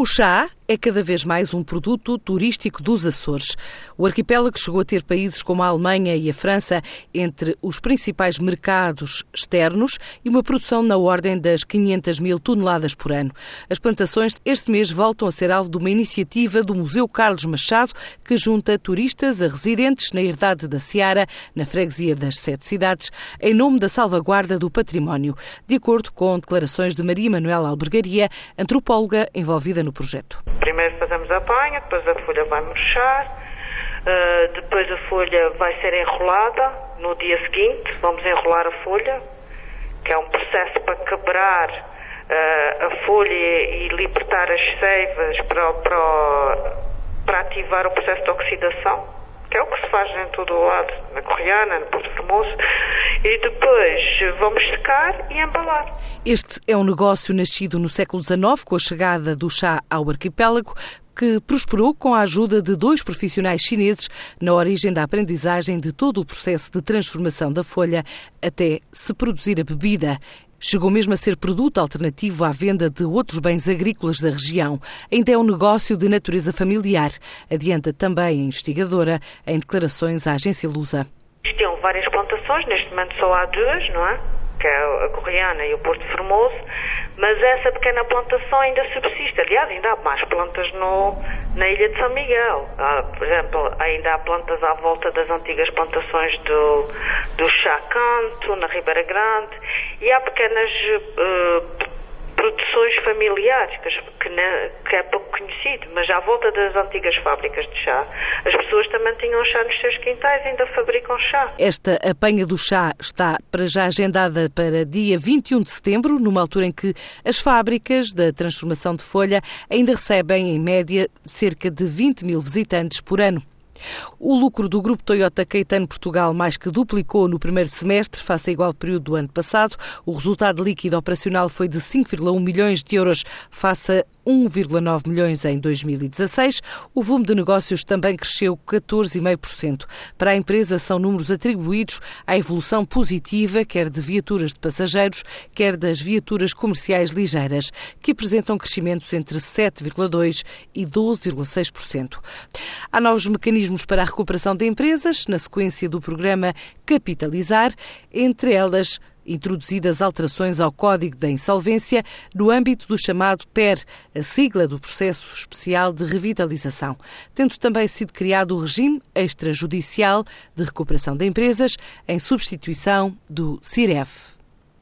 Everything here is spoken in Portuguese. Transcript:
O chá é cada vez mais um produto turístico dos Açores. O arquipélago chegou a ter países como a Alemanha e a França entre os principais mercados externos e uma produção na ordem das 500 mil toneladas por ano. As plantações este mês voltam a ser alvo de uma iniciativa do Museu Carlos Machado que junta turistas a residentes na Herdade da Seara, na freguesia das Sete Cidades, em nome da salvaguarda do património, de acordo com declarações de Maria Manuela Albergaria, antropóloga envolvida no projeto. Primeiro fazemos a banha, depois a folha vai murchar, uh, depois a folha vai ser enrolada. No dia seguinte vamos enrolar a folha, que é um processo para quebrar uh, a folha e libertar as seivas para, para, para ativar o processo de oxidação que é o que se faz em todo o lado, na Correana, no Porto Formoso, e depois vamos secar e embalar. Este é um negócio nascido no século XIX, com a chegada do chá ao arquipélago, que prosperou com a ajuda de dois profissionais chineses na origem da aprendizagem de todo o processo de transformação da folha até se produzir a bebida. Chegou mesmo a ser produto alternativo à venda de outros bens agrícolas da região. Ainda é um negócio de natureza familiar, adianta também a investigadora em declarações à agência Lusa. Existiam várias plantações, neste momento só há duas, não é? Que é a Correana e o Porto Formoso, mas essa pequena plantação ainda subsiste. Aliás, ainda há mais plantas no, na Ilha de São Miguel. Há, por exemplo, ainda há plantas à volta das antigas plantações do, do Chá Canto, na Ribeira Grande, e há pequenas uh, produções familiares, que, que, é pouco conhecido, mas à volta das antigas fábricas de chá, as pessoas também tinham chá nos seus quintais e ainda fabricam chá. Esta apanha do chá está para já agendada para dia 21 de setembro, numa altura em que as fábricas da transformação de folha ainda recebem, em média, cerca de 20 mil visitantes por ano. O lucro do Grupo Toyota Caetano Portugal mais que duplicou no primeiro semestre, face a igual período do ano passado. O resultado líquido operacional foi de 5,1 milhões de euros, face 1,9 milhões em 2016. O volume de negócios também cresceu 14,5%. Para a empresa, são números atribuídos à evolução positiva, quer de viaturas de passageiros, quer das viaturas comerciais ligeiras, que apresentam crescimentos entre 7,2% e 12,6%. Há novos mecanismos para a recuperação de empresas, na sequência do programa Capitalizar, entre elas introduzidas alterações ao Código da Insolvência no âmbito do chamado PER, a sigla do Processo Especial de Revitalização, tendo também sido criado o regime extrajudicial de recuperação de empresas em substituição do CIREF.